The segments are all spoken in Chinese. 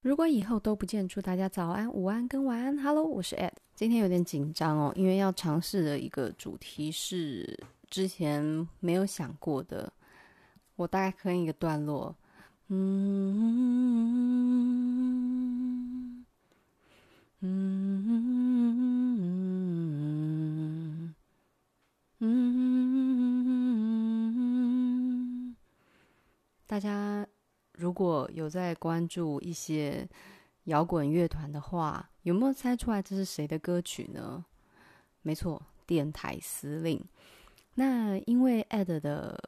如果以后都不见，祝大家早安、午安跟晚安。Hello，我是 Ed，今天有点紧张哦，因为要尝试的一个主题是之前没有想过的。我大概哼一个段落，嗯嗯嗯嗯，大家。如果有在关注一些摇滚乐团的话，有没有猜出来这是谁的歌曲呢？没错，电台司令。那因为 Ed 的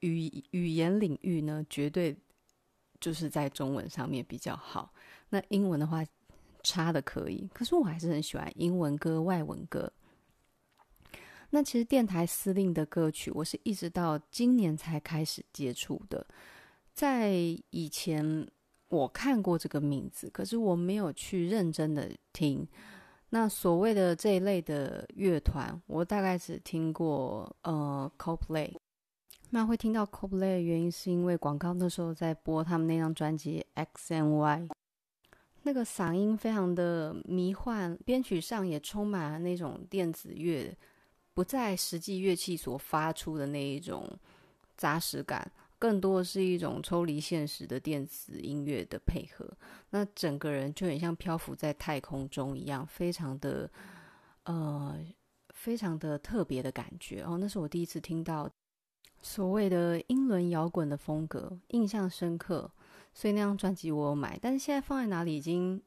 语语言领域呢，绝对就是在中文上面比较好。那英文的话，差的可以。可是我还是很喜欢英文歌、外文歌。那其实电台司令的歌曲，我是一直到今年才开始接触的。在以前，我看过这个名字，可是我没有去认真的听。那所谓的这一类的乐团，我大概只听过呃 Coldplay。那会听到 Coldplay 的原因，是因为广告那时候在播他们那张专辑《X and Y》，那个嗓音非常的迷幻，编曲上也充满了那种电子乐，不在实际乐器所发出的那一种扎实感。更多的是一种抽离现实的电子音乐的配合，那整个人就很像漂浮在太空中一样，非常的呃，非常的特别的感觉哦。那是我第一次听到所谓的英伦摇滚的风格，印象深刻。所以那张专辑我有买，但是现在放在哪里已经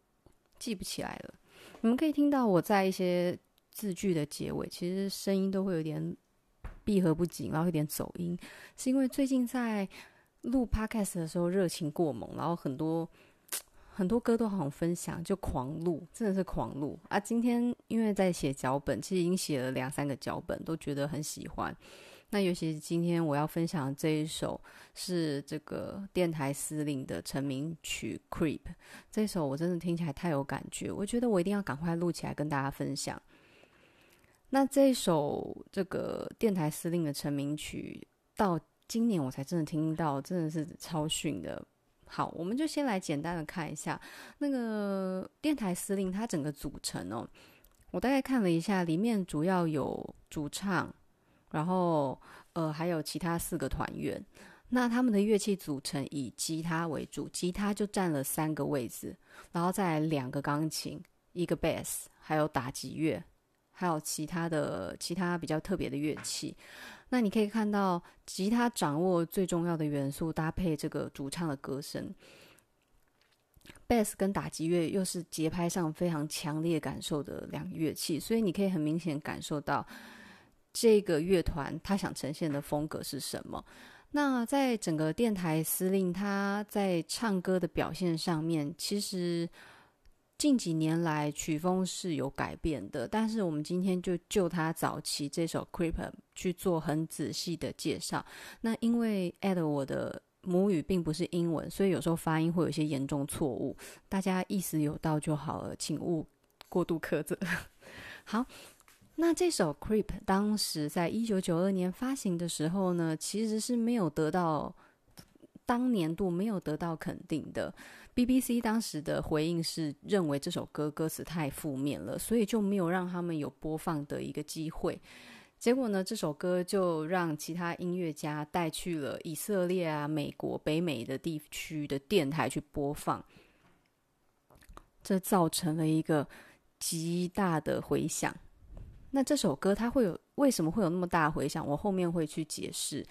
记不起来了。你们可以听到我在一些字句的结尾，其实声音都会有点。闭合不紧，然后有点走音，是因为最近在录 podcast 的时候热情过猛，然后很多很多歌都好像分享，就狂录，真的是狂录啊！今天因为在写脚本，其实已经写了两三个脚本，都觉得很喜欢。那尤其是今天我要分享的这一首是这个电台司令的成名曲《Creep》，这首我真的听起来太有感觉，我觉得我一定要赶快录起来跟大家分享。那这首这个电台司令的成名曲，到今年我才真的听到，真的是超逊的。好，我们就先来简单的看一下那个电台司令它整个组成哦。我大概看了一下，里面主要有主唱，然后呃还有其他四个团员。那他们的乐器组成以吉他为主，吉他就占了三个位置，然后再来两个钢琴，一个 bass，还有打击乐。还有其他的其他比较特别的乐器，那你可以看到吉他掌握最重要的元素，搭配这个主唱的歌声，bass 跟打击乐又是节拍上非常强烈感受的两个乐器，所以你可以很明显感受到这个乐团他想呈现的风格是什么。那在整个电台司令他在唱歌的表现上面，其实。近几年来曲风是有改变的，但是我们今天就就他早期这首《Creep》去做很仔细的介绍。那因为 Ad 我的母语并不是英文，所以有时候发音会有一些严重错误，大家意思有到就好了，请勿过度苛责。好，那这首《Creep》当时在一九九二年发行的时候呢，其实是没有得到当年度没有得到肯定的。BBC 当时的回应是认为这首歌歌词太负面了，所以就没有让他们有播放的一个机会。结果呢，这首歌就让其他音乐家带去了以色列啊、美国、北美的地区的电台去播放，这造成了一个极大的回响。那这首歌它会有为什么会有那么大回响？我后面会去解释。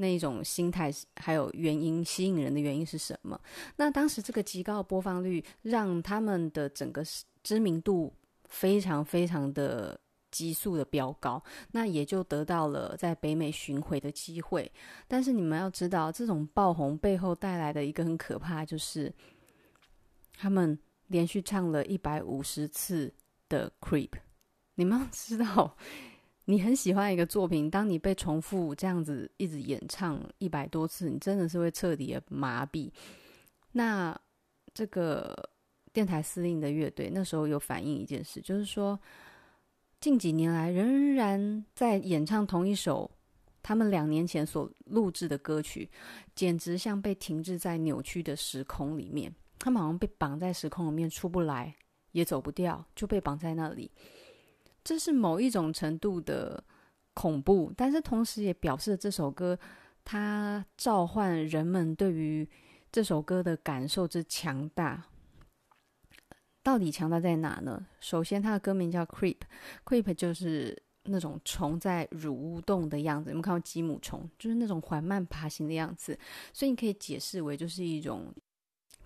那种心态，还有原因吸引人的原因是什么？那当时这个极高的播放率，让他们的整个知名度非常非常的急速的飙高，那也就得到了在北美巡回的机会。但是你们要知道，这种爆红背后带来的一个很可怕，就是他们连续唱了一百五十次的《Creep》，你们要知道。你很喜欢一个作品，当你被重复这样子一直演唱一百多次，你真的是会彻底的麻痹。那这个电台司令的乐队那时候有反映一件事，就是说近几年来仍然在演唱同一首他们两年前所录制的歌曲，简直像被停滞在扭曲的时空里面。他们好像被绑在时空里面出不来，也走不掉，就被绑在那里。这是某一种程度的恐怖，但是同时也表示这首歌它召唤人们对于这首歌的感受之强大。到底强大在哪呢？首先，它的歌名叫 Creep，Creep 就是那种虫在蠕动的样子。有没有看过吉姆虫？就是那种缓慢爬行的样子。所以你可以解释为就是一种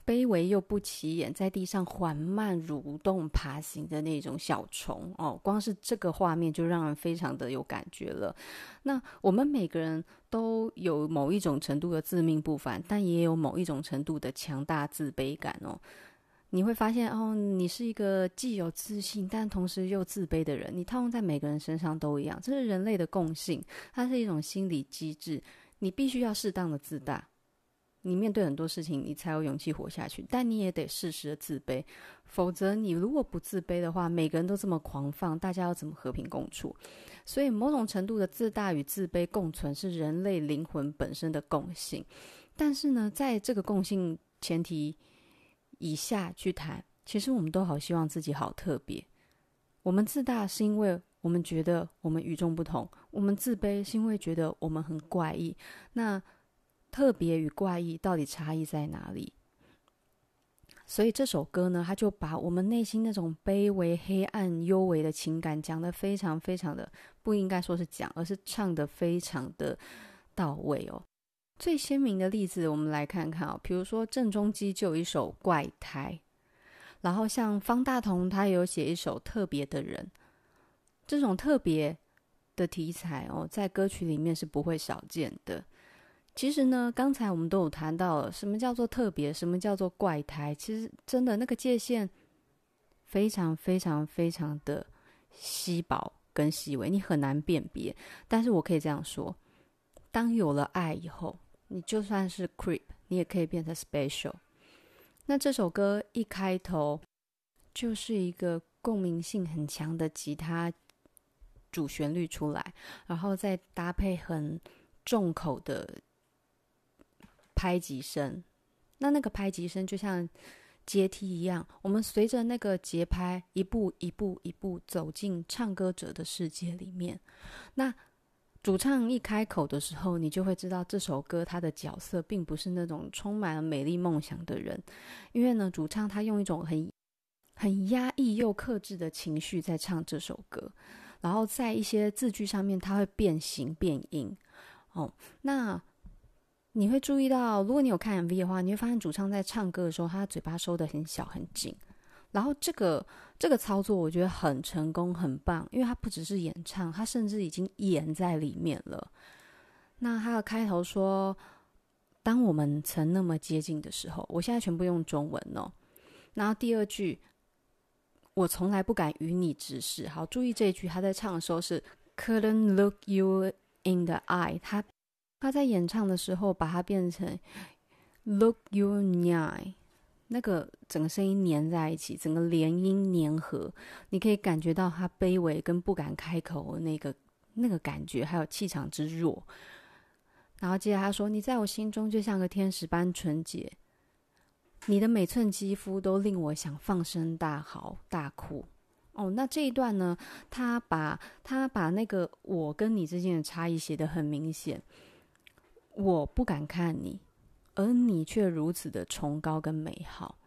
卑微又不起眼，在地上缓慢蠕动爬行的那种小虫哦。光是这个画面就让人非常的有感觉了。那我们每个人都有某一种程度的自命不凡，但也有某一种程度的强大自卑感哦。你会发现哦，你是一个既有自信但同时又自卑的人。你套用在每个人身上都一样，这是人类的共性，它是一种心理机制。你必须要适当的自大，你面对很多事情，你才有勇气活下去。但你也得适时的自卑，否则你如果不自卑的话，每个人都这么狂放，大家要怎么和平共处？所以，某种程度的自大与自卑共存是人类灵魂本身的共性。但是呢，在这个共性前提。以下去谈，其实我们都好希望自己好特别。我们自大是因为我们觉得我们与众不同；我们自卑是因为觉得我们很怪异。那特别与怪异到底差异在哪里？所以这首歌呢，它就把我们内心那种卑微、黑暗、幽微的情感讲得非常非常的，不应该说是讲，而是唱得非常的到位哦。最鲜明的例子，我们来看看啊，比如说郑中基就有一首《怪胎》，然后像方大同，他有写一首《特别的人》，这种特别的题材哦，在歌曲里面是不会少见的。其实呢，刚才我们都有谈到，什么叫做特别，什么叫做怪胎，其实真的那个界限非常非常非常的稀薄跟细微，你很难辨别。但是我可以这样说，当有了爱以后。你就算是 creep，你也可以变成 special。那这首歌一开头就是一个共鸣性很强的吉他主旋律出来，然后再搭配很重口的拍击声。那那个拍击声就像阶梯一样，我们随着那个节拍一步一步一步走进唱歌者的世界里面。那主唱一开口的时候，你就会知道这首歌他的角色并不是那种充满了美丽梦想的人，因为呢，主唱他用一种很很压抑又克制的情绪在唱这首歌，然后在一些字句上面他会变形变音。哦，那你会注意到，如果你有看 MV 的话，你会发现主唱在唱歌的时候，他的嘴巴收得很小很紧。然后这个这个操作我觉得很成功，很棒，因为它不只是演唱，它甚至已经演在里面了。那它的开头说：“当我们曾那么接近的时候”，我现在全部用中文哦。然后第二句：“我从来不敢与你直视。”好，注意这一句，他在唱的时候是 “couldn't look you in the eye”，他他在演唱的时候把它变成 “look you nine。那个整个声音粘在一起，整个连音粘合，你可以感觉到他卑微跟不敢开口那个那个感觉，还有气场之弱。然后接着他说：“你在我心中就像个天使般纯洁，你的每寸肌肤都令我想放声大嚎大哭。”哦，那这一段呢，他把他把那个我跟你之间的差异写得很明显，我不敢看你。而你却如此的崇高跟美好，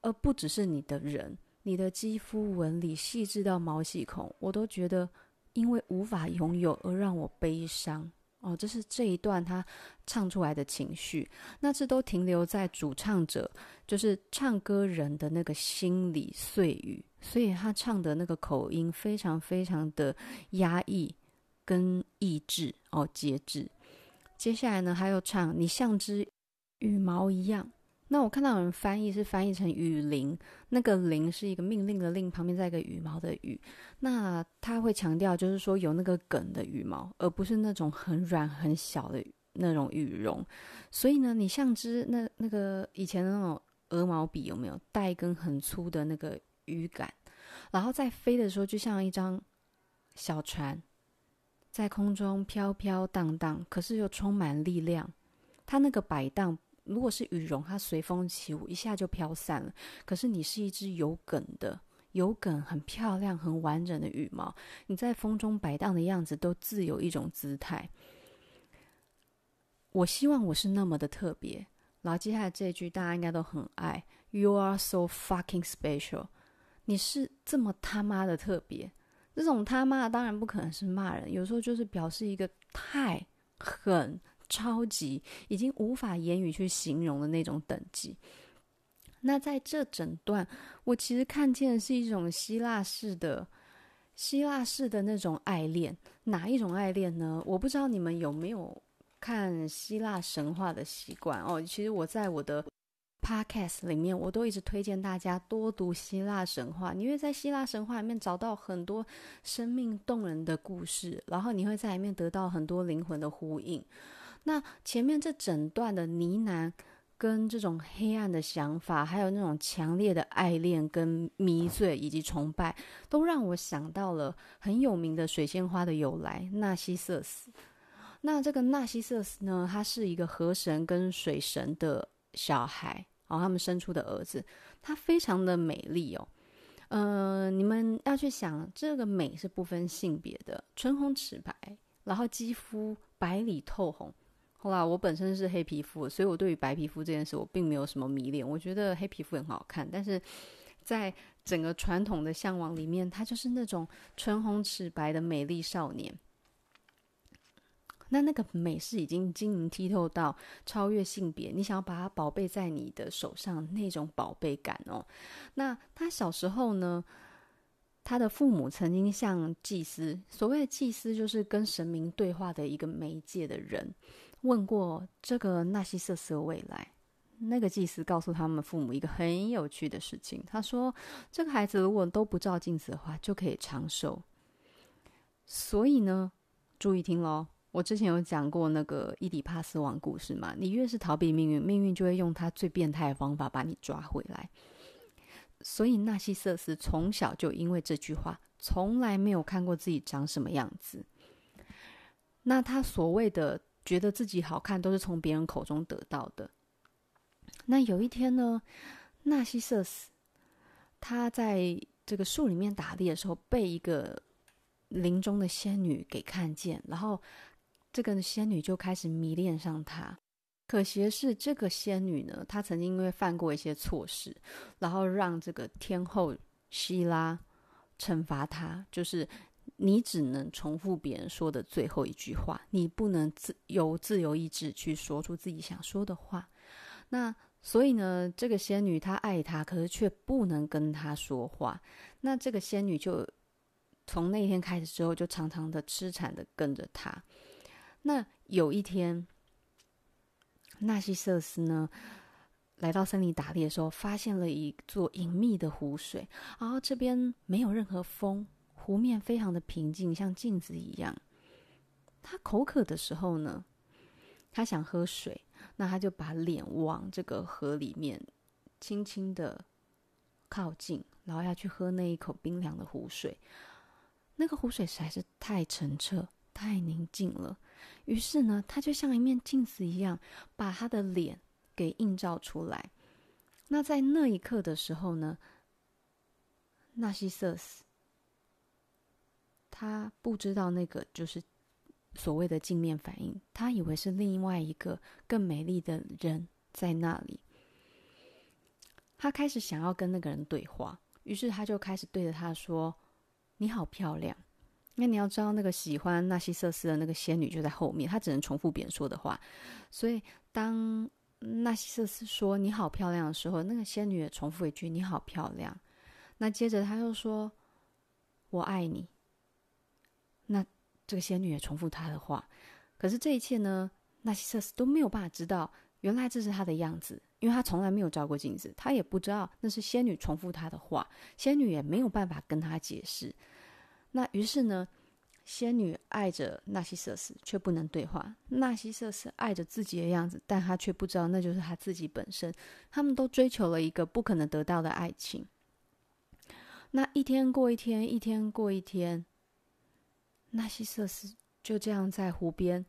而不只是你的人，你的肌肤纹理细致到毛细孔，我都觉得因为无法拥有而让我悲伤。哦，这是这一段他唱出来的情绪，那这都停留在主唱者，就是唱歌人的那个心理碎语，所以他唱的那个口音非常非常的压抑跟抑制哦，节制。接下来呢，还有唱你像只。羽毛一样，那我看到有人翻译是翻译成羽铃，那个林是一个命令的令，旁边再一个羽毛的羽。那他会强调，就是说有那个梗的羽毛，而不是那种很软很小的那种羽绒。所以呢，你像只那那个以前的那种鹅毛笔，有没有带一根很粗的那个羽杆？然后在飞的时候，就像一张小船，在空中飘飘荡荡，可是又充满力量。它那个摆荡。如果是羽绒，它随风起舞，一下就飘散了。可是你是一只有梗的、有梗、很漂亮、很完整的羽毛，你在风中摆荡的样子都自有一种姿态。我希望我是那么的特别。然后接下来这句大家应该都很爱，You are so fucking special。你是这么他妈的特别。这种他妈当然不可能是骂人，有时候就是表示一个太很超级，已经无法言语去形容的那种等级。那在这整段，我其实看见的是一种希腊式的希腊式的那种爱恋。哪一种爱恋呢？我不知道你们有没有看希腊神话的习惯哦。其实我在我的。Podcast 里面，我都一直推荐大家多读希腊神话，你会在希腊神话里面找到很多生命动人的故事，然后你会在里面得到很多灵魂的呼应。那前面这整段的呢喃，跟这种黑暗的想法，还有那种强烈的爱恋、跟迷醉以及崇拜，都让我想到了很有名的水仙花的由来——纳西瑟斯。那这个纳西瑟斯呢，他是一个河神跟水神的小孩。然后他们生出的儿子，他非常的美丽哦。嗯、你们要去想，这个美是不分性别的，唇红齿白，然后肌肤白里透红。后来我本身是黑皮肤，所以我对于白皮肤这件事我并没有什么迷恋。我觉得黑皮肤很好看，但是在整个传统的向往里面，他就是那种唇红齿白的美丽少年。那那个美是已经晶莹剔透到超越性别，你想要把它宝贝在你的手上那种宝贝感哦。那他小时候呢，他的父母曾经向祭司，所谓的祭司就是跟神明对话的一个媒介的人，问过这个纳西瑟斯的未来。那个祭司告诉他们父母一个很有趣的事情，他说这个孩子如果都不照镜子的话，就可以长寿。所以呢，注意听喽。我之前有讲过那个伊底帕斯王故事嘛，你越是逃避命运，命运就会用他最变态的方法把你抓回来。所以纳西瑟斯从小就因为这句话，从来没有看过自己长什么样子。那他所谓的觉得自己好看，都是从别人口中得到的。那有一天呢，纳西瑟斯他在这个树里面打猎的时候，被一个林中的仙女给看见，然后。这个仙女就开始迷恋上他，可惜的是，这个仙女呢，她曾经因为犯过一些错事，然后让这个天后希拉惩罚她，就是你只能重复别人说的最后一句话，你不能自由自由意志去说出自己想说的话。那所以呢，这个仙女她爱他，可是却不能跟他说话。那这个仙女就从那天开始之后，就常常的痴缠的跟着他。那有一天，纳西瑟斯呢，来到森林打猎的时候，发现了一座隐秘的湖水，然后这边没有任何风，湖面非常的平静，像镜子一样。他口渴的时候呢，他想喝水，那他就把脸往这个河里面轻轻的靠近，然后要去喝那一口冰凉的湖水。那个湖水实在是太澄澈、太宁静了。于是呢，他就像一面镜子一样，把他的脸给映照出来。那在那一刻的时候呢，纳西瑟斯他不知道那个就是所谓的镜面反应，他以为是另外一个更美丽的人在那里。他开始想要跟那个人对话，于是他就开始对着他说：“你好漂亮。”那你要知道，那个喜欢纳西瑟斯的那个仙女就在后面，她只能重复别人说的话。所以当纳西瑟斯说“你好漂亮”的时候，那个仙女也重复一句“你好漂亮”。那接着他又说“我爱你”。那这个仙女也重复他的话。可是这一切呢，纳西瑟斯都没有办法知道，原来这是他的样子，因为他从来没有照过镜子，他也不知道那是仙女重复他的话，仙女也没有办法跟他解释。那于是呢，仙女爱着纳西瑟斯，却不能对话；纳西瑟斯爱着自己的样子，但他却不知道那就是他自己本身。他们都追求了一个不可能得到的爱情。那一天过一天，一天过一天，纳西瑟斯就这样在湖边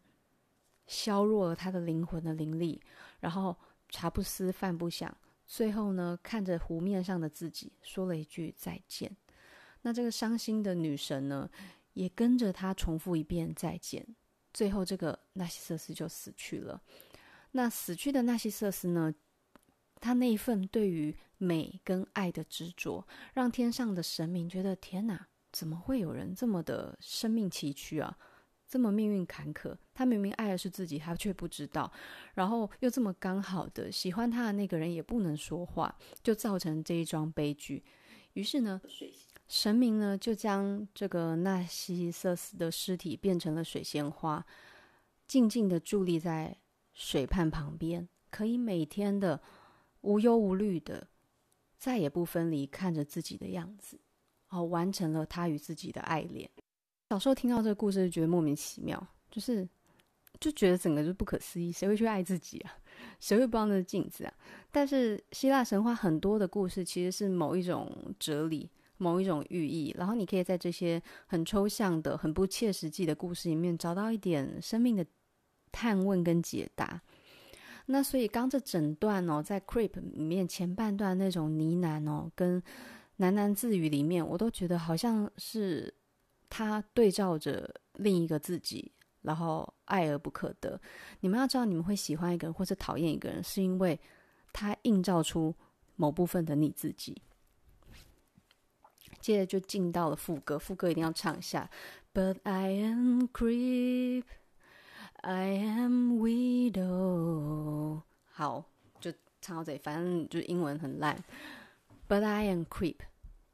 削弱了他的灵魂的灵力，然后茶不思饭不想，最后呢，看着湖面上的自己，说了一句再见。那这个伤心的女神呢，也跟着他重复一遍再见。最后，这个纳西瑟斯就死去了。那死去的纳西瑟斯呢，他那一份对于美跟爱的执着，让天上的神明觉得：天哪，怎么会有人这么的生命崎岖啊？这么命运坎坷，他明明爱的是自己，他却不知道，然后又这么刚好的喜欢他的那个人也不能说话，就造成这一桩悲剧。于是呢，神明呢就将这个纳西瑟斯的尸体变成了水仙花，静静的伫立在水畔旁边，可以每天的无忧无虑的，再也不分离，看着自己的样子，哦，完成了他与自己的爱恋。小时候听到这个故事就觉得莫名其妙，就是就觉得整个就不可思议，谁会去爱自己啊？谁会帮着镜子啊？但是希腊神话很多的故事其实是某一种哲理、某一种寓意，然后你可以在这些很抽象的、很不切实际的故事里面找到一点生命的探问跟解答。那所以刚这整段哦，在 Creep 里面前半段那种呢喃哦，跟喃喃自语里面，我都觉得好像是。他对照着另一个自己，然后爱而不可得。你们要知道，你们会喜欢一个人或者讨厌一个人，是因为他映照出某部分的你自己。接着就进到了副歌，副歌一定要唱一下。But I am creep, I am widow。好，就唱到这里，反正就英文很烂。But I am creep。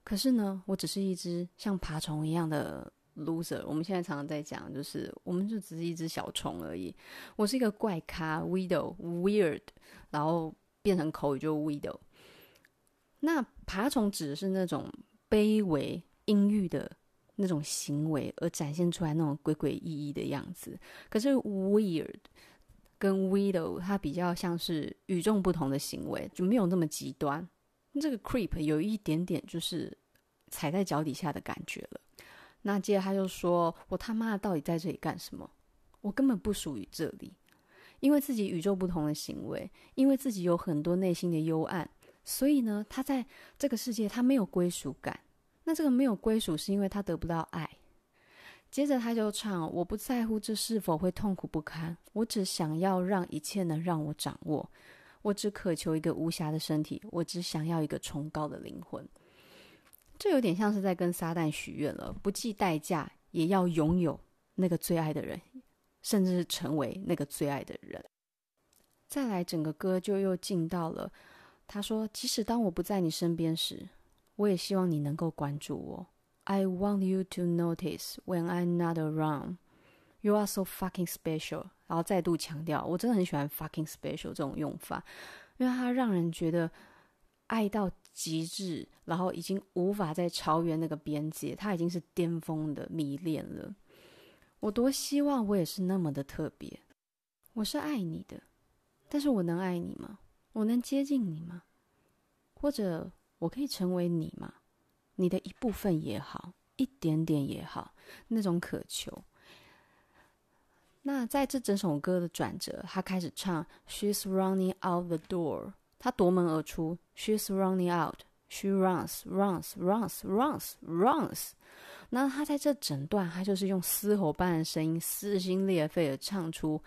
可是呢，我只是一只像爬虫一样的 loser。我们现在常常在讲，就是我们就只是一只小虫而已。我是一个怪咖，widow weird，然后变成口语就 widow。那爬虫指的是那种卑微、阴郁的那种行为，而展现出来那种诡诡异异的样子。可是 weird 跟 widow 它比较像是与众不同的行为，就没有那么极端。这个 creep 有一点点就是踩在脚底下的感觉了。那接着他就说：“我他妈的到底在这里干什么？我根本不属于这里。因为自己与众不同的行为，因为自己有很多内心的幽暗，所以呢，他在这个世界他没有归属感。那这个没有归属是因为他得不到爱。接着他就唱：我不在乎这是否会痛苦不堪，我只想要让一切能让我掌握。”我只渴求一个无瑕的身体，我只想要一个崇高的灵魂。这有点像是在跟撒旦许愿了，不计代价也要拥有那个最爱的人，甚至是成为那个最爱的人。再来，整个歌就又进到了，他说：“即使当我不在你身边时，我也希望你能够关注我。I want you to notice when I'm not around. You are so fucking special.” 然后再度强调，我真的很喜欢 fucking special 这种用法，因为它让人觉得爱到极致，然后已经无法再超越那个边界，它已经是巅峰的迷恋了。我多希望我也是那么的特别，我是爱你的，但是我能爱你吗？我能接近你吗？或者我可以成为你吗？你的一部分也好，一点点也好，那种渴求。那在这整首歌的转折，他开始唱 "She's running out the door"，他夺门而出。"She's running out, she runs, runs, runs, runs, runs." 那他在这整段，他就是用嘶吼般的声音，撕心裂肺的唱出。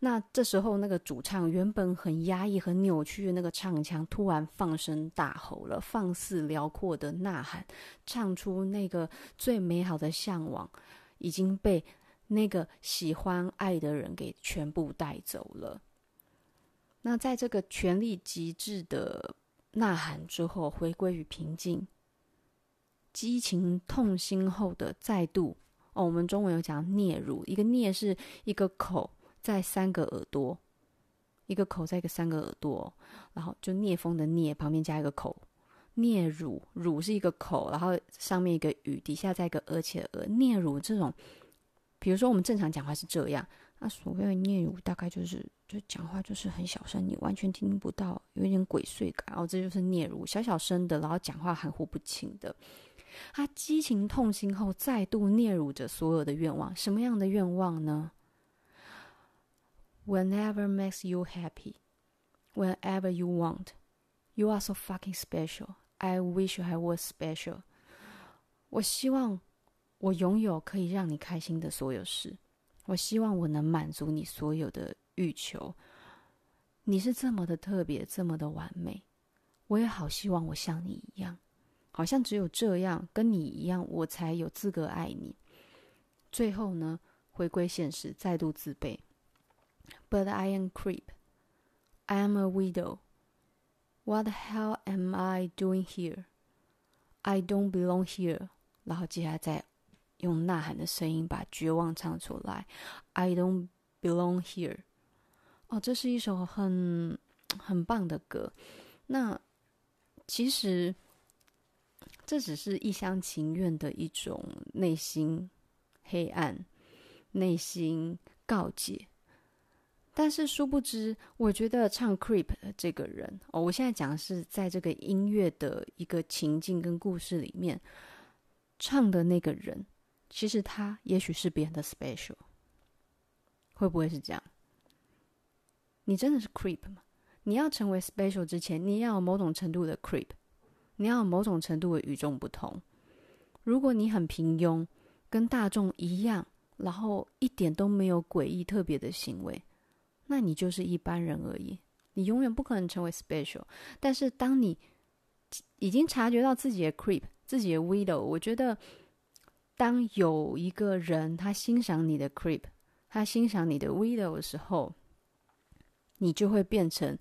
那这时候，那个主唱原本很压抑、很扭曲的那个唱腔，突然放声大吼了，放肆辽阔的呐喊，唱出那个最美好的向往已经被。那个喜欢爱的人给全部带走了。那在这个权力极致的呐喊之后，回归于平静，激情痛心后的再度哦，我们中文有讲嗫嚅，一个嗫是一个口在三个耳朵，一个口在一个三个耳朵，然后就聂风的聂旁边加一个口，聂乳，乳是一个口，然后上面一个雨，底下再一个而且而聂乳这种。比如说，我们正常讲话是这样，那所谓的聂乳，大概就是就讲话就是很小声，你完全听不到，有一点鬼祟感，然后这就是聂乳，小小声的，然后讲话含糊不清的。他激情痛心后，再度嗫乳着所有的愿望，什么样的愿望呢？Whenever makes you happy，whenever you want. You are so fucking special. I wish I was special. 我希望我拥有可以让你开心的所有事。我希望我能满足你所有的欲求。你是这么的特别，这么的完美。我也好希望我像你一样，好像只有这样跟你一样，我才有资格爱你。最后呢，回归现实，再度自卑。But I am creep. I am a widow. What the hell am I doing here? I don't belong here. 然后接下来再用呐喊的声音把绝望唱出来。I don't belong here。哦，这是一首很很棒的歌。那其实这只是一厢情愿的一种内心黑暗、内心告解。但是殊不知，我觉得唱《Creep》的这个人哦，我现在讲的是在这个音乐的一个情境跟故事里面唱的那个人，其实他也许是别人的 special，会不会是这样？你真的是 Creep 吗？你要成为 special 之前，你要有某种程度的 Creep，你要有某种程度的与众不同。如果你很平庸，跟大众一样，然后一点都没有诡异特别的行为。那你就是一般人而已，你永远不可能成为 special。但是当你已经察觉到自己的 creep、自己的 widow，我觉得，当有一个人他欣赏你的 creep，他欣赏你的 widow 的时候，你就会变成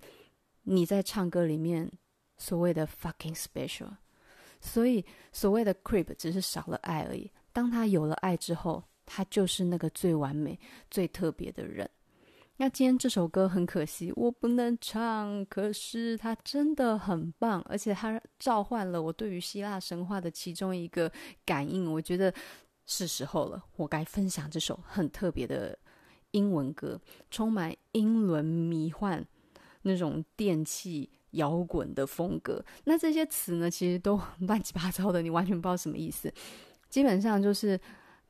你在唱歌里面所谓的 fucking special。所以所谓的 creep 只是少了爱而已。当他有了爱之后，他就是那个最完美、最特别的人。那今天这首歌很可惜，我不能唱。可是它真的很棒，而且它召唤了我对于希腊神话的其中一个感应。我觉得是时候了，我该分享这首很特别的英文歌，充满英伦迷幻那种电器摇滚的风格。那这些词呢，其实都乱七八糟的，你完全不知道什么意思。基本上就是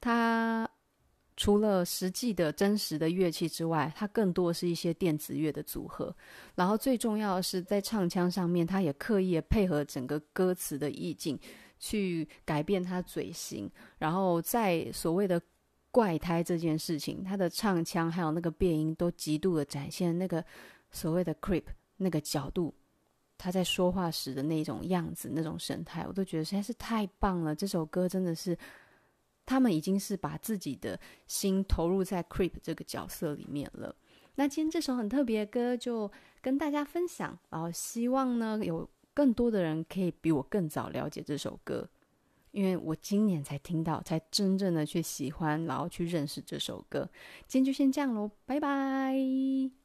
它。除了实际的真实的乐器之外，它更多是一些电子乐的组合。然后最重要的是，在唱腔上面，它也刻意配合整个歌词的意境，去改变它嘴型。然后在所谓的怪胎这件事情，它的唱腔还有那个变音，都极度的展现那个所谓的 creep 那个角度，他在说话时的那种样子、那种神态，我都觉得实在是太棒了。这首歌真的是。他们已经是把自己的心投入在 Creep 这个角色里面了。那今天这首很特别的歌就跟大家分享，然后希望呢有更多的人可以比我更早了解这首歌，因为我今年才听到，才真正的去喜欢，然后去认识这首歌。今天就先这样喽，拜拜。